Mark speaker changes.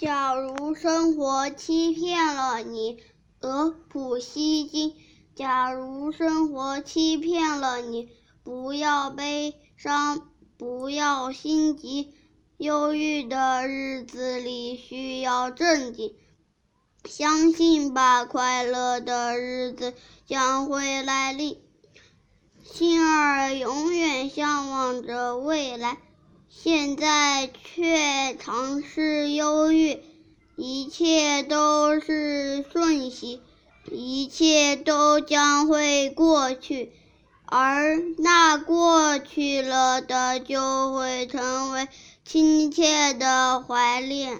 Speaker 1: 假如生活欺骗了你，俄普希金。假如生活欺骗了你，不要悲伤，不要心急。忧郁的日子里需要镇静，相信吧，快乐的日子将会来临。心儿永远向往着未来，现在却尝试忧郁。一切都是瞬息，一切都将会过去，而那过去了的就会成为。亲切的怀念。